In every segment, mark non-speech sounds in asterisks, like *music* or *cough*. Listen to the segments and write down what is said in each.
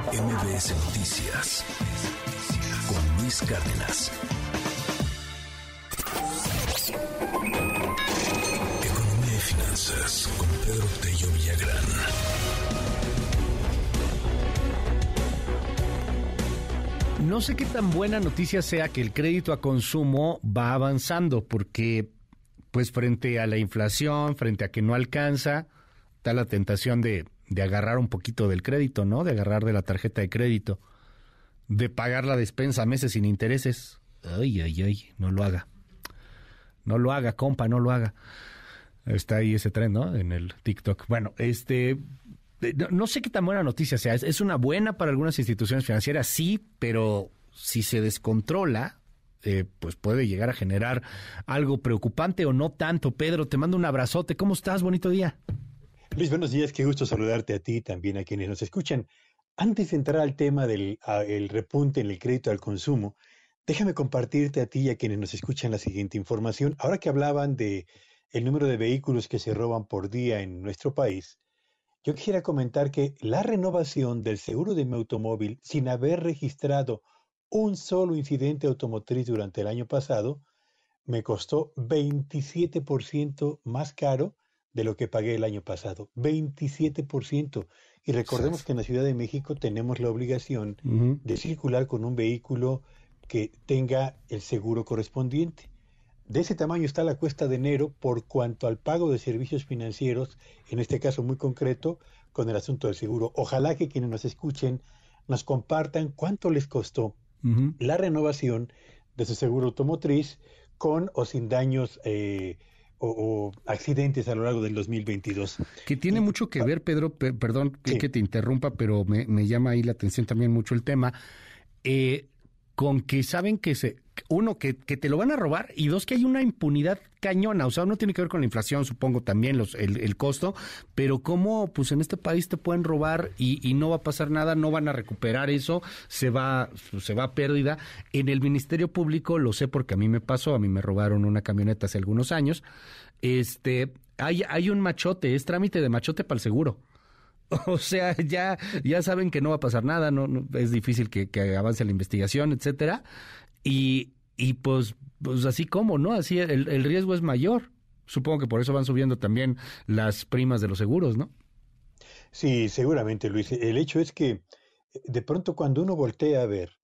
MBS Noticias con Luis Cárdenas. Economía y finanzas con Pedro Tello Villagrán. No sé qué tan buena noticia sea que el crédito a consumo va avanzando, porque pues frente a la inflación, frente a que no alcanza, está la tentación de de agarrar un poquito del crédito, ¿no? De agarrar de la tarjeta de crédito, de pagar la despensa meses sin intereses. Ay, ay, ay, no lo haga. No lo haga, compa, no lo haga. Está ahí ese tren, ¿no? En el TikTok. Bueno, este, no, sé qué tan buena noticia sea. Es, una buena para algunas instituciones financieras, sí, pero si se descontrola, eh, pues puede llegar a generar algo preocupante o no tanto. Pedro, te mando un abrazote. ¿Cómo estás? Bonito día. Luis, buenos días, qué gusto saludarte a ti también a quienes nos escuchan. Antes de entrar al tema del el repunte en el crédito al consumo, déjame compartirte a ti y a quienes nos escuchan la siguiente información. Ahora que hablaban de el número de vehículos que se roban por día en nuestro país, yo quisiera comentar que la renovación del seguro de mi automóvil sin haber registrado un solo incidente automotriz durante el año pasado me costó 27% más caro de lo que pagué el año pasado, 27%. Y recordemos que en la Ciudad de México tenemos la obligación de circular con un vehículo que tenga el seguro correspondiente. De ese tamaño está la cuesta de enero por cuanto al pago de servicios financieros, en este caso muy concreto, con el asunto del seguro. Ojalá que quienes nos escuchen nos compartan cuánto les costó la renovación de su seguro automotriz con o sin daños eh, o, accidentes a lo largo del 2022. Que tiene mucho que ver, Pedro, perdón que, te interrumpa, pero me, me, llama ahí la atención también mucho el tema, eh, con que saben que se, uno, que, que, te lo van a robar y dos, que hay una impunidad cañona. O sea, uno tiene que ver con la inflación, supongo también los, el, el costo, pero cómo pues en este país te pueden robar y, y, no va a pasar nada, no van a recuperar eso, se va, se va a pérdida. En el Ministerio Público, lo sé porque a mí me pasó, a mí me robaron una camioneta hace algunos años. Este, hay, hay un machote, es trámite de machote para el seguro. *laughs* O sea, ya, ya saben que no va a pasar nada, no, es difícil que, que avance la investigación, etcétera. Y, y pues, pues así como, ¿no? Así el, el riesgo es mayor. Supongo que por eso van subiendo también las primas de los seguros, ¿no? Sí, seguramente, Luis. El hecho es que de pronto cuando uno voltea a ver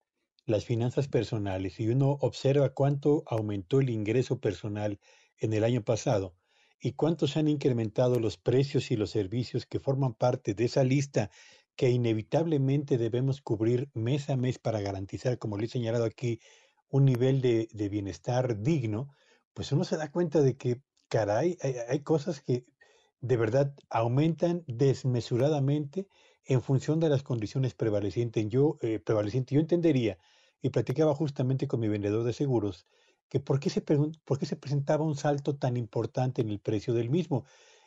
las finanzas personales y uno observa cuánto aumentó el ingreso personal en el año pasado y cuánto se han incrementado los precios y los servicios que forman parte de esa lista que inevitablemente debemos cubrir mes a mes para garantizar, como le he señalado aquí, un nivel de, bienestar digno, pues uno se da cuenta de que, caray, hay, cosas que de verdad aumentan desmesuradamente en función de las condiciones prevalecientes. Yo, eh, yo entendería, y platicaba justamente con mi vendedor de seguros, que por qué, se, por qué se presentaba un salto tan importante en el precio del mismo.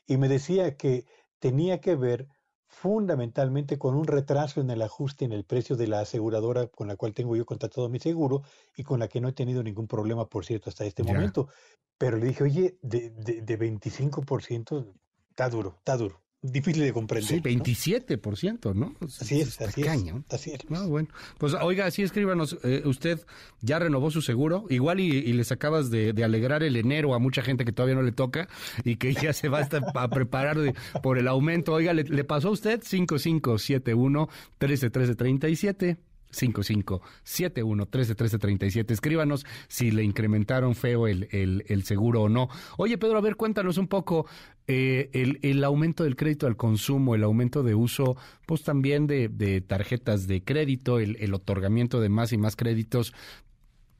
Y me decía que tenía que ver fundamentalmente con un retraso en el ajuste en el precio de la aseguradora con la cual tengo yo contratado mi seguro y con la que no he tenido ningún problema, por cierto, hasta este momento. Pero le dije, oye, de, de, de 25% está duro, está duro difícil de comprender. Sí, 27%, ¿no? Así es, así es. Así es. No, bueno, pues oiga, sí escríbanos, eh, usted ya renovó su seguro, igual y, les acabas de, alegrar el enero a mucha gente que todavía no le toca y que ya se va a, preparar por el aumento. Oiga, ¿le, le pasó a usted 5571 131337? 5571 131337. Escríbanos si le incrementaron feo el, el, seguro o no. Oye, Pedro, a ver, cuéntanos un poco eh, el, el, aumento del crédito al consumo, el aumento de uso, pues también de, de tarjetas de crédito, el, el, otorgamiento de más y más créditos.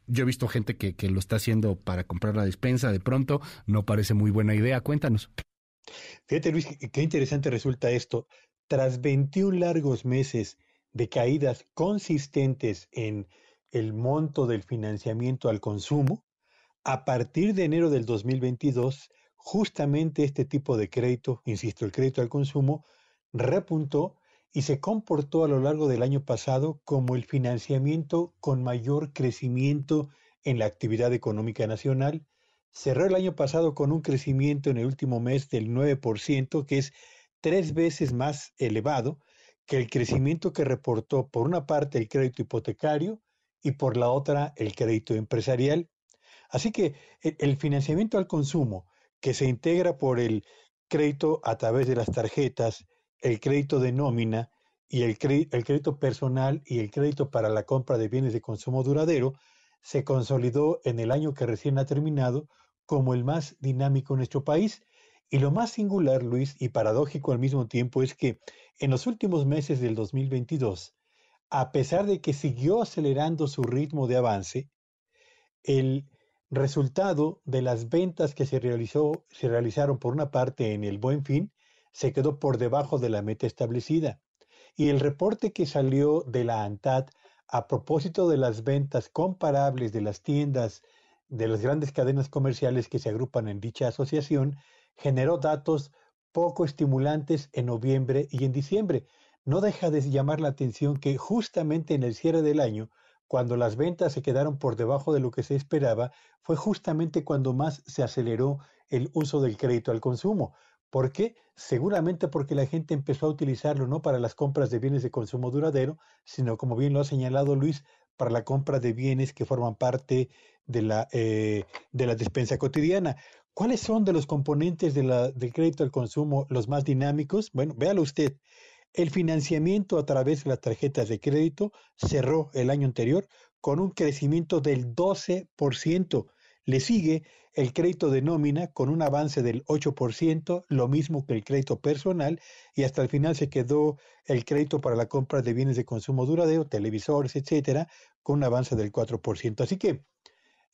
Yo he visto gente que, que lo está haciendo para comprar la despensa, de pronto no parece muy buena idea. Cuéntanos. Fíjate, Luis, qué interesante resulta esto. Tras 21 largos meses de caídas consistentes en el monto del financiamiento al consumo, a partir de enero del 2022, justamente este tipo de crédito, insisto, el crédito al consumo, repuntó y se comportó a lo largo del año pasado como el financiamiento con mayor crecimiento en la actividad económica nacional. Cerró el año pasado con un crecimiento en el último mes del 9%, que es tres veces más elevado que el crecimiento que reportó por una parte el crédito hipotecario y por la otra el crédito empresarial. Así que e, el financiamiento al consumo, que se integra por el crédito a través de las tarjetas, el crédito de nómina y el, crédito personal y el crédito para la compra de bienes de consumo duradero, se consolidó en el año que recién ha terminado como el más dinámico en nuestro país. Y lo más singular, Luis, y paradójico al mismo tiempo, es que en los últimos meses del 2022, a pesar de que siguió acelerando su ritmo de avance, el resultado de las ventas que se, realizó, se realizaron por una parte en el Buen Fin se quedó por debajo de la meta establecida. Y el reporte que salió de la ANTAD a propósito de las ventas comparables de las tiendas de las grandes cadenas comerciales que se agrupan en dicha asociación generó datos poco estimulantes en noviembre y en diciembre. No deja de llamar la atención que justamente en el cierre del año cuando las ventas se quedaron por debajo de lo que se esperaba, fue justamente cuando más se aceleró el uso del crédito al consumo. ¿Por qué? Seguramente porque la gente empezó a utilizarlo no para las compras de bienes de consumo duradero, sino, como bien lo ha señalado Luis, para la compra de bienes que forman parte de la, eh, de la despensa cotidiana. ¿Cuáles son de los componentes del crédito al consumo los más dinámicos? Bueno, véalo usted. El financiamiento a través de las tarjetas de crédito cerró el año anterior con un crecimiento del 12%. Le sigue el crédito de nómina con un avance del 8%, lo mismo que el crédito personal, y hasta el final se quedó el crédito para la compra de bienes de consumo duradero, televisores, etcétera, con un avance del 4%. Así que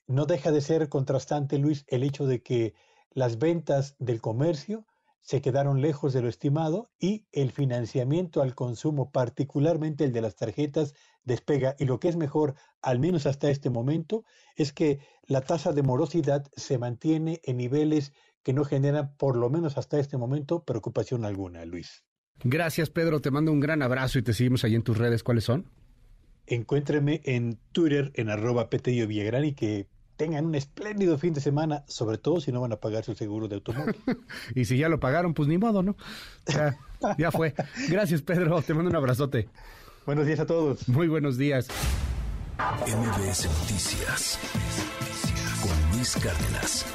no deja de ser contrastante, Luis, el hecho de que las ventas del comercio se quedaron lejos de lo estimado y el financiamiento al consumo, particularmente el de las tarjetas, despega. Y lo que es mejor, al menos hasta este momento, es que la tasa de morosidad se mantiene en niveles que no generan, por lo menos hasta este momento, preocupación alguna, Luis. Gracias, Pedro. Te mando un gran abrazo y te seguimos ahí en tus redes. ¿Cuáles son? Encuéntreme en Twitter en arroba Villagrán y que tengan un espléndido fin de semana, sobre todo si no van a pagar su seguro de automóvil. *laughs* y si ya lo pagaron, pues ni modo, ¿no? Ya, ya fue. Gracias, Pedro. Te mando un abrazote. Buenos días a todos. Muy buenos días. MBS Noticias con Luis Cárdenas.